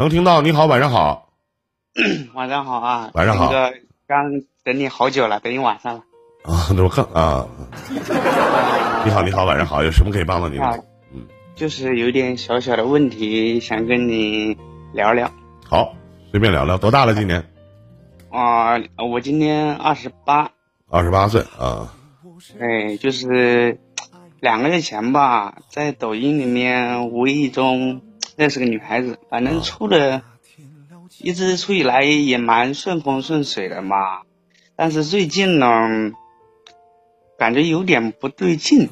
能听到。你好，晚上好。晚上好啊。晚上好。那个刚等你好久了，等你晚上了。啊，我看啊。你好，你好，晚上好。有什么可以帮到你的？嗯，就是有点小小的问题，想跟你聊聊。好，随便聊聊。多大了？今年？啊，我今年二十八。二十八岁啊。哎，就是两个月前吧，在抖音里面无意中。认识个女孩子，反正处的，一直处以来也蛮顺风顺水的嘛。但是最近呢，感觉有点不对劲。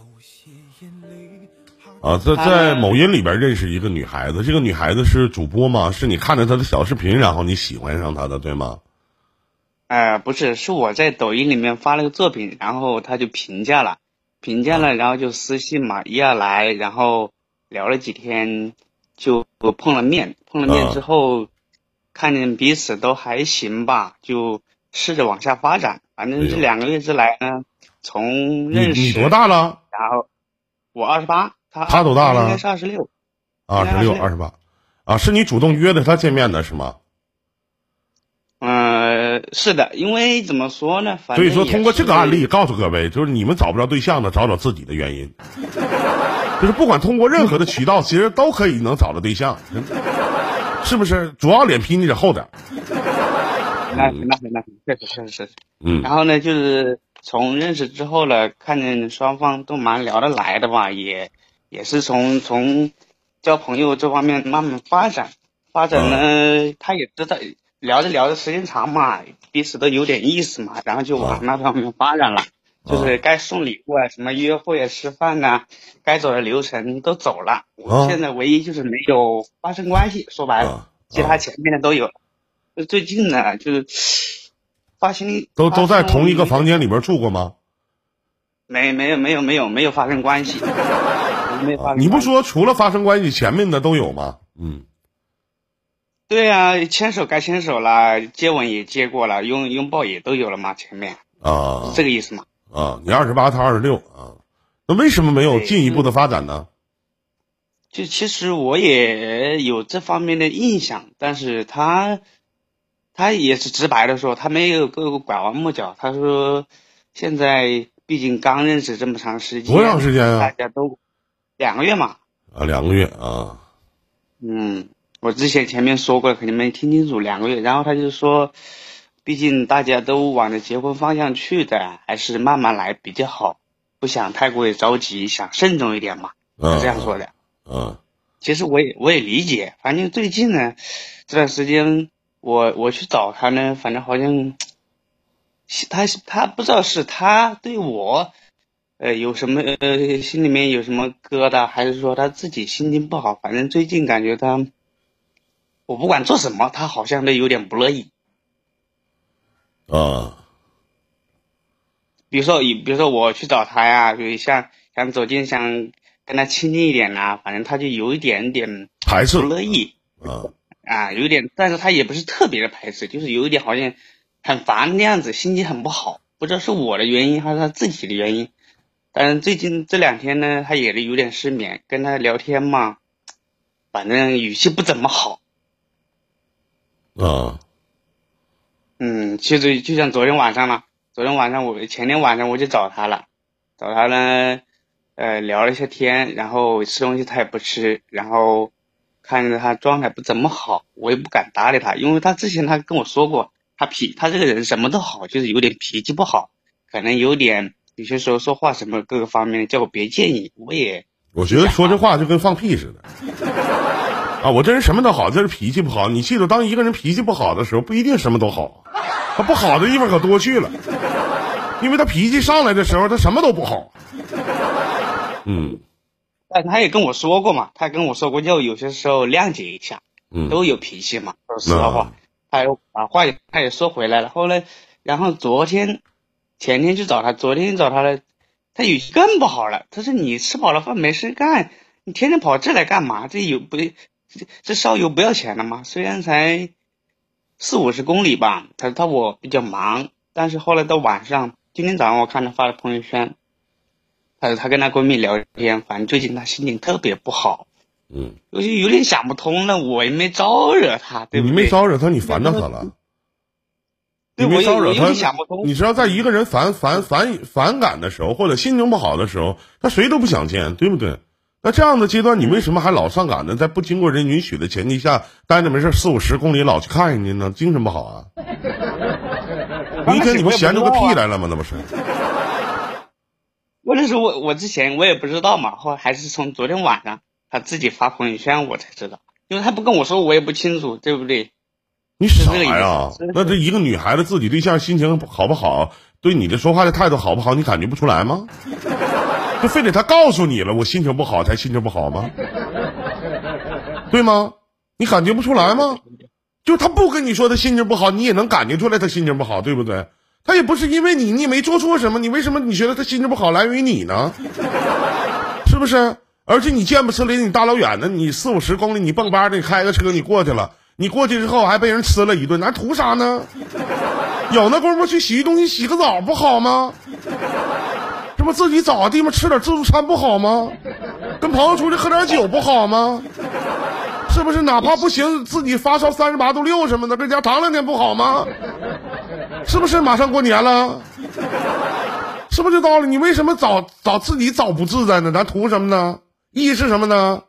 啊，在在某音里边认识一个女孩子，这个女孩子是主播吗？是你看着她的小视频，然后你喜欢上她的，对吗？呃，不是，是我在抖音里面发了个作品，然后她就评价了，评价了，然后就私信嘛，一二来，然后聊了几天。就碰了面，碰了面之后，看见彼此都还行吧，就试着往下发展。反正这两个月之来呢，从认识你多大了？然后我二十八，他他多大了？应该是二十六，二十六二十八，啊，是你主动约的他见面的是吗？嗯，是的，因为怎么说呢？所以说通过这个案例告诉各位，就是你们找不着对象的，找找自己的原因。就是不管通过任何的渠道，其实都可以能找到对象，是不是？主要脸皮你得厚点。那行那行那行，确实确实是。嗯。然后呢，就是从认识之后呢，看见双方都蛮聊得来的吧，也也是从从交朋友这方面慢慢发展，发展呢，他也知道聊着聊着时间长嘛，彼此都有点意思嘛，然后就往那方面发展了。就是该送礼物啊，什么约会啊、吃饭呐，该走的流程都走了。我现在唯一就是没有发生关系，说白了，其他前面的都有。最近呢，就是发生都都在同一个房间里边住过吗？没没有没有没有没有发生关系，没发。你不说除了发生关系，前面的都有吗？嗯。对呀，牵手该牵手了，接吻也接过了，拥拥抱也都有了嘛，前面啊，这个意思嘛。啊，你二十八，他二十六啊，那为什么没有进一步的发展呢？就其实我也有这方面的印象，但是他，他也是直白的说，他没有给我拐弯抹角。他说，现在毕竟刚认识这么长时间，多长时间啊？大家都两个月嘛。啊，两个月啊。嗯，我之前前面说过，肯定没听清楚，两个月。然后他就说。毕竟大家都往着结婚方向去的，还是慢慢来比较好，不想太过于着急，想慎重一点嘛，是这样说的。嗯，其实我也我也理解，反正最近呢，这段时间我我去找他呢，反正好像，他他不知道是他对我，呃有什么呃心里面有什么疙瘩，还是说他自己心情不好，反正最近感觉他，我不管做什么，他好像都有点不乐意。啊，比如说，以比如说我去找他呀，就像想走近，想跟他亲近一点呐，反正他就有一点点排斥，不乐意。啊啊，有点，但是他也不是特别的排斥，就是有一点好像很烦那样子，心情很不好，不知道是我的原因还是他自己的原因。但是最近这两天呢，他也是有点失眠，跟他聊天嘛，反正语气不怎么好。啊。嗯，其实就像昨天晚上嘛，昨天晚上我前天晚上我就找他了，找他呢，呃，聊了一些天，然后吃东西他也不吃，然后看着他状态不怎么好，我也不敢搭理他，因为他之前他跟我说过，他脾他这个人什么都好，就是有点脾气不好，可能有点有些时候说话什么各个方面叫我别介意，我也我觉得说这话就跟放屁似的。啊，我这人什么都好，就是脾气不好。你记住，当一个人脾气不好的时候，不一定什么都好，他不好的地方可多去了。因为他脾气上来的时候，他什么都不好。嗯，但他也跟我说过嘛，他跟我说过，就有些时候谅解一下。嗯，都有脾气嘛，说实话。他又把话也他也说回来了。后来，然后昨天、前天去找他，昨天找他了，他语气更不好了。他说：“你吃饱了饭没事干，你天天跑这来干嘛？这有不？”这烧油不要钱的吗？虽然才四五十公里吧，他他我比较忙，但是后来到晚上，今天早上我看他发的朋友圈，他说他跟他闺蜜聊天，反正最近他心情特别不好，嗯，我就有点想不通了，我也没招惹他，对不对？你没招惹他，你烦着他了。你没招惹他，你知道，在一个人烦烦烦反感的时候，或者心情不好的时候，他谁都不想见，对不对？那这样的阶段，你为什么还老上赶着？在不经过人允许的前提下，待着没事四五十公里老去看人家呢？精神不好啊？一天你不闲出个屁来了吗？那不是？我那时候我我之前我也不知道嘛，后还是从昨天晚上他自己发朋友圈我才知道，因为他不跟我说，我也不清楚，对不对？你傻呀？那这一个女孩子自己对象心情好不好，对你的说话的态度好不好，你感觉不出来吗？就非得他告诉你了，我心情不好才心情不好吗？对吗？你感觉不出来吗？就他不跟你说他心情不好，你也能感觉出来他心情不好，对不对？他也不是因为你，你也没做错什么，你为什么你觉得他心情不好来源于你呢？是不是？而且你见不吃离你大老远的，你四五十公里，你蹦吧的，你开个车你过去了。你过去之后还被人吃了一顿，那图啥呢？有那功夫去洗浴中心洗个澡不好吗？这不自己找个地方吃点自助餐不好吗？跟朋友出去喝点酒不好吗？是不是？哪怕不行，自己发烧三十八度六什么的，搁家躺两天不好吗？是不是？马上过年了，是不是就到了？你为什么找找自己找不自在呢？咱图什么呢？意义是什么呢？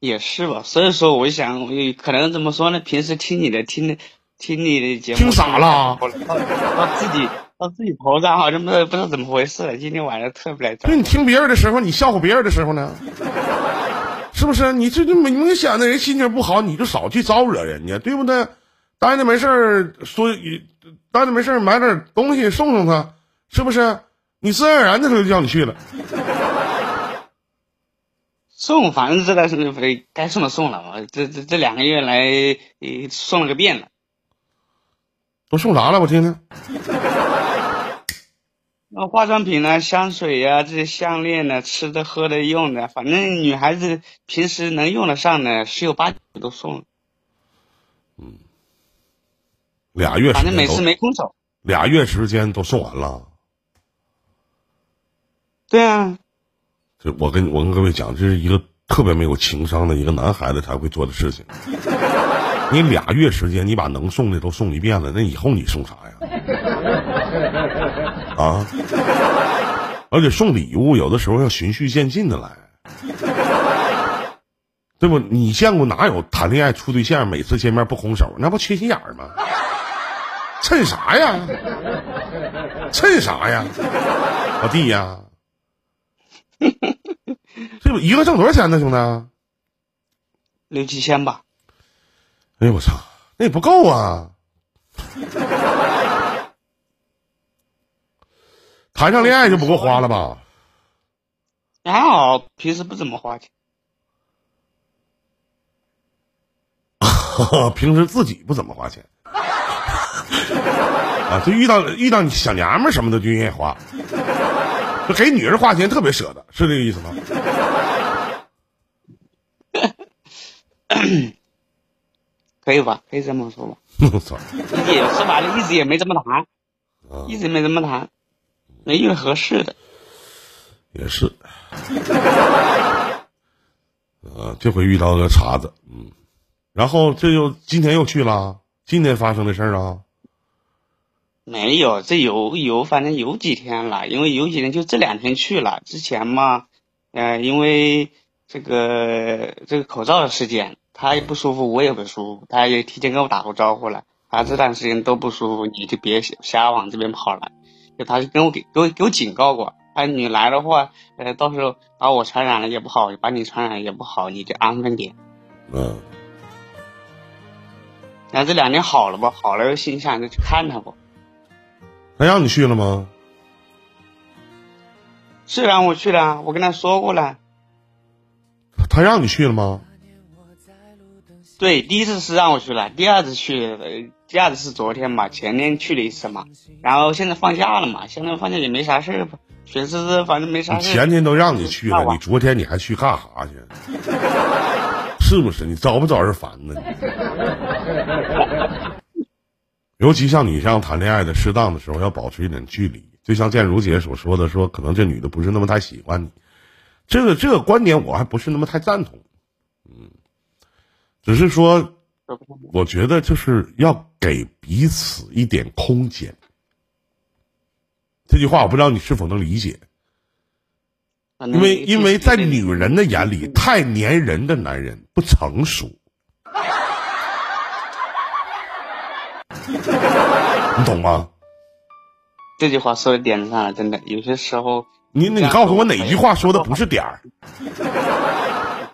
也是吧，所以说我想，我可能怎么说呢？平时听你的，听的，听你的节目，听傻了，到自己到自己头上好像不知道不知道怎么回事了。今天晚上特别来。就你听别人的时候，你笑话别人的时候呢？是不是？你这就明明显的人心情不好，你就少去招惹人家，对不对？待着没事儿说，待着没事儿买点东西送送他，是不是？你自然而然的他就叫你去了。送，反正这段是不得该送的送了嘛。这这这两个月来，送了个遍了。都送啥了？我听听。那化妆品呢？香水呀，这些项链呢？吃的、喝的、用的，反正女孩子平时能用得上的，十有八九都送了。嗯。俩月。反正每次没空手。俩月时间都送完了。对啊。这我跟我跟各位讲，这是一个特别没有情商的一个男孩子才会做的事情。你俩月时间，你把能送的都送一遍了，那以后你送啥呀？啊！而且送礼物有的时候要循序渐进的来，对不？你见过哪有谈恋爱处对象每次见面不空手？那不缺心眼儿吗？趁啥呀？趁啥呀？老弟呀！这不一个挣多少钱呢，兄弟？六七千吧。哎呦我操，那也不够啊！谈上恋爱就不够花了吧？还好，平时不怎么花钱。平时自己不怎么花钱。啊，就遇到遇到你小娘们什么的就愿意花。就给女人花钱特别舍得，是这个意思吗？可以吧？可以这么说吧。我操！也说白了，一直也没怎么谈，一直没怎么谈，没遇合适的。也是。呃，这回遇到个茬子，嗯，然后这又今天又去了，今天发生的事儿啊。没有，这有有，反正有几天了，因为有几天就这两天去了。之前嘛，呃，因为这个这个口罩的事件，他也不舒服，我也不舒服，他也提前跟我打过招呼了。他这段时间都不舒服，你就别瞎往这边跑了。就他就跟我给给我给我警告过，哎，你来的话，呃，到时候把我传染了也不好，把你传染也不好，你就安分点。嗯。然后这两天好了吧？好了，心想着去看他不。他让你去了吗？是让我去了，我跟他说过了。他让你去了吗？对，第一次是让我去了，第二次去，第二次是昨天嘛，前天去了一次嘛，然后现在放假了嘛，现在放假也没啥事儿吧，确实反正没啥事前天都让你去了，你昨天你还去干啥去？是不是？你招不招人烦呢？尤其像你这样谈恋爱的，适当的时候要保持一点距离。就像建茹姐所说的，说可能这女的不是那么太喜欢你，这个这个观点我还不是那么太赞同，嗯，只是说，我觉得就是要给彼此一点空间。这句话我不知道你是否能理解，因为因为在女人的眼里，太粘人的男人不成熟，你懂吗？这句话说的点子上了，真的，有些时候。你你告诉我哪句话说的不是点儿？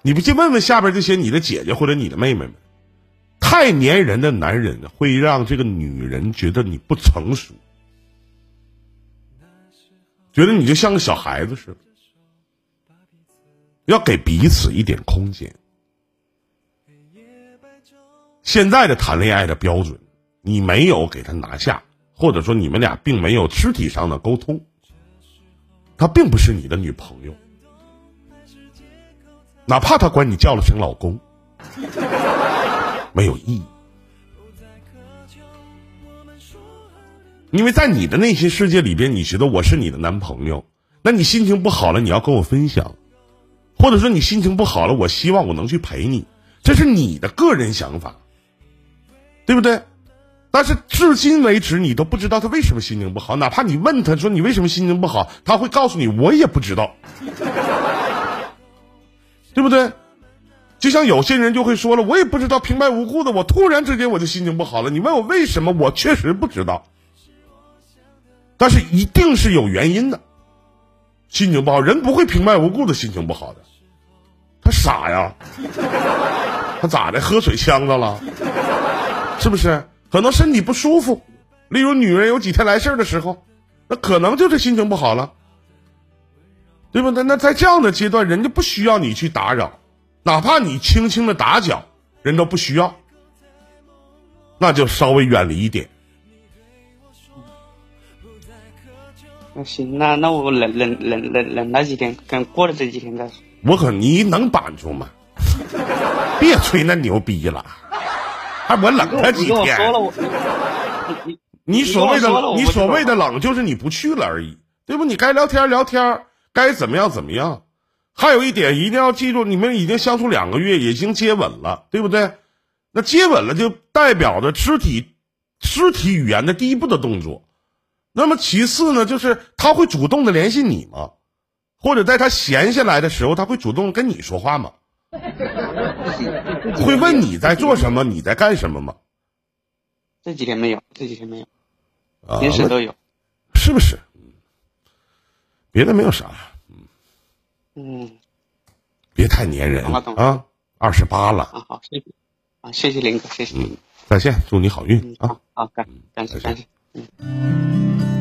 你不去问问下边这些你的姐姐或者你的妹妹们？太粘人的男人会让这个女人觉得你不成熟，觉得你就像个小孩子似的。要给彼此一点空间。现在的谈恋爱的标准，你没有给他拿下，或者说你们俩并没有肢体上的沟通。她并不是你的女朋友，哪怕他管你叫了声老公，没有意义。因为在你的内心世界里边，你觉得我是你的男朋友，那你心情不好了，你要跟我分享，或者说你心情不好了，我希望我能去陪你，这是你的个人想法，对不对？但是至今为止，你都不知道他为什么心情不好。哪怕你问他说你为什么心情不好，他会告诉你我也不知道，对不对？就像有些人就会说了，我也不知道平白无故的，我突然之间我就心情不好了。你问我为什么，我确实不知道。但是一定是有原因的，心情不好，人不会平白无故的心情不好的，他傻呀，他咋的？喝水呛着了，是不是？可能身体不舒服，例如女人有几天来事儿的时候，那可能就是心情不好了，对不？那那在这样的阶段，人家不需要你去打扰，哪怕你轻轻的打搅，人都不需要，那就稍微远离一点。那行，那那我忍忍忍忍忍那几天，等过了这几天再说。我可你能板住吗？别吹那牛逼了。还我冷他几天？你你所谓的你所谓的冷，就是你不去了而已，对不？你该聊天聊天，该怎么样怎么样。还有一点一定要记住，你们已经相处两个月，已经接吻了，对不对？那接吻了就代表着肢体肢体语言的第一步的动作。那么其次呢，就是他会主动的联系你吗？或者在他闲下来的时候，他会主动跟你说话吗？会问你在做什么，你在干什么吗？这几天没有，这几天没有，平时都有，是不是？别的没有啥，嗯，别太粘人。啊！二十八了。啊，好，谢谢。啊，谢谢林哥，谢谢，嗯，再见，祝你好运啊！好，感感谢感谢，嗯。